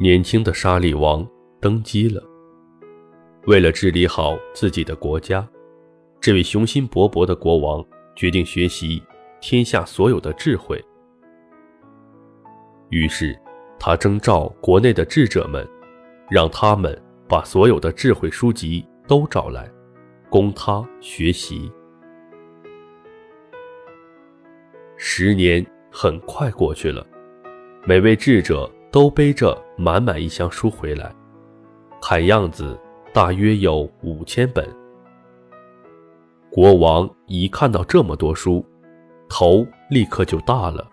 年轻的沙利王登基了。为了治理好自己的国家，这位雄心勃勃的国王决定学习天下所有的智慧。于是，他征召国内的智者们，让他们把所有的智慧书籍都找来，供他学习。十年很快过去了，每位智者。都背着满满一箱书回来，看样子大约有五千本。国王一看到这么多书，头立刻就大了，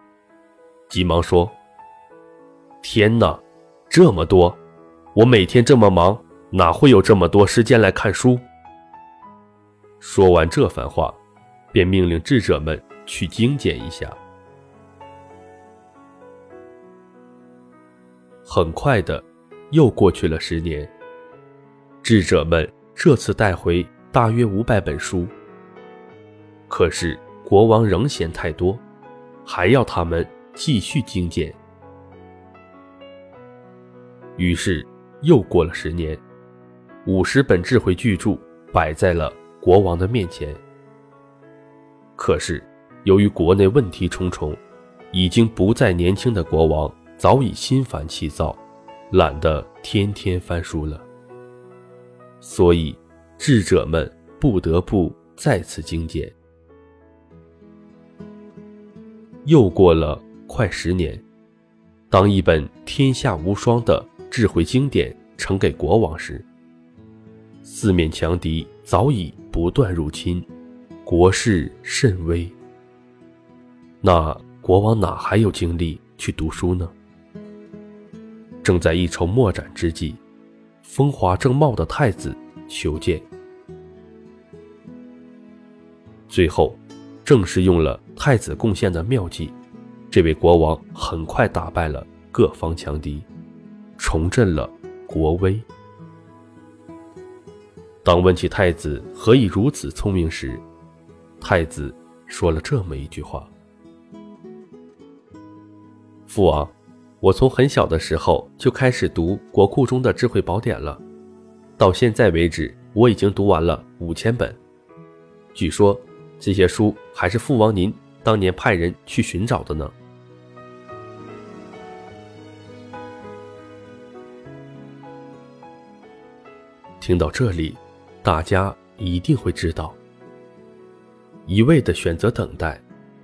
急忙说：“天哪，这么多！我每天这么忙，哪会有这么多时间来看书？”说完这番话，便命令智者们去精简一下。很快的，又过去了十年。智者们这次带回大约五百本书，可是国王仍嫌太多，还要他们继续精简。于是又过了十年，五十本智慧巨著摆在了国王的面前。可是由于国内问题重重，已经不再年轻的国王。早已心烦气躁，懒得天天翻书了。所以，智者们不得不再次精简。又过了快十年，当一本天下无双的智慧经典呈给国王时，四面强敌早已不断入侵，国势甚危。那国王哪还有精力去读书呢？正在一筹莫展之际，风华正茂的太子求见。最后，正是用了太子贡献的妙计，这位国王很快打败了各方强敌，重振了国威。当问起太子何以如此聪明时，太子说了这么一句话：“父王。”我从很小的时候就开始读国库中的智慧宝典了，到现在为止，我已经读完了五千本。据说这些书还是父王您当年派人去寻找的呢。听到这里，大家一定会知道，一味的选择等待，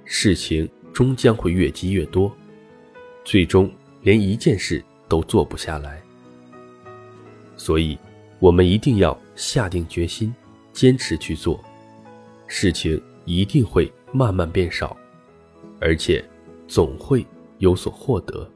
事情终将会越积越多，最终。连一件事都做不下来，所以，我们一定要下定决心，坚持去做，事情一定会慢慢变少，而且总会有所获得。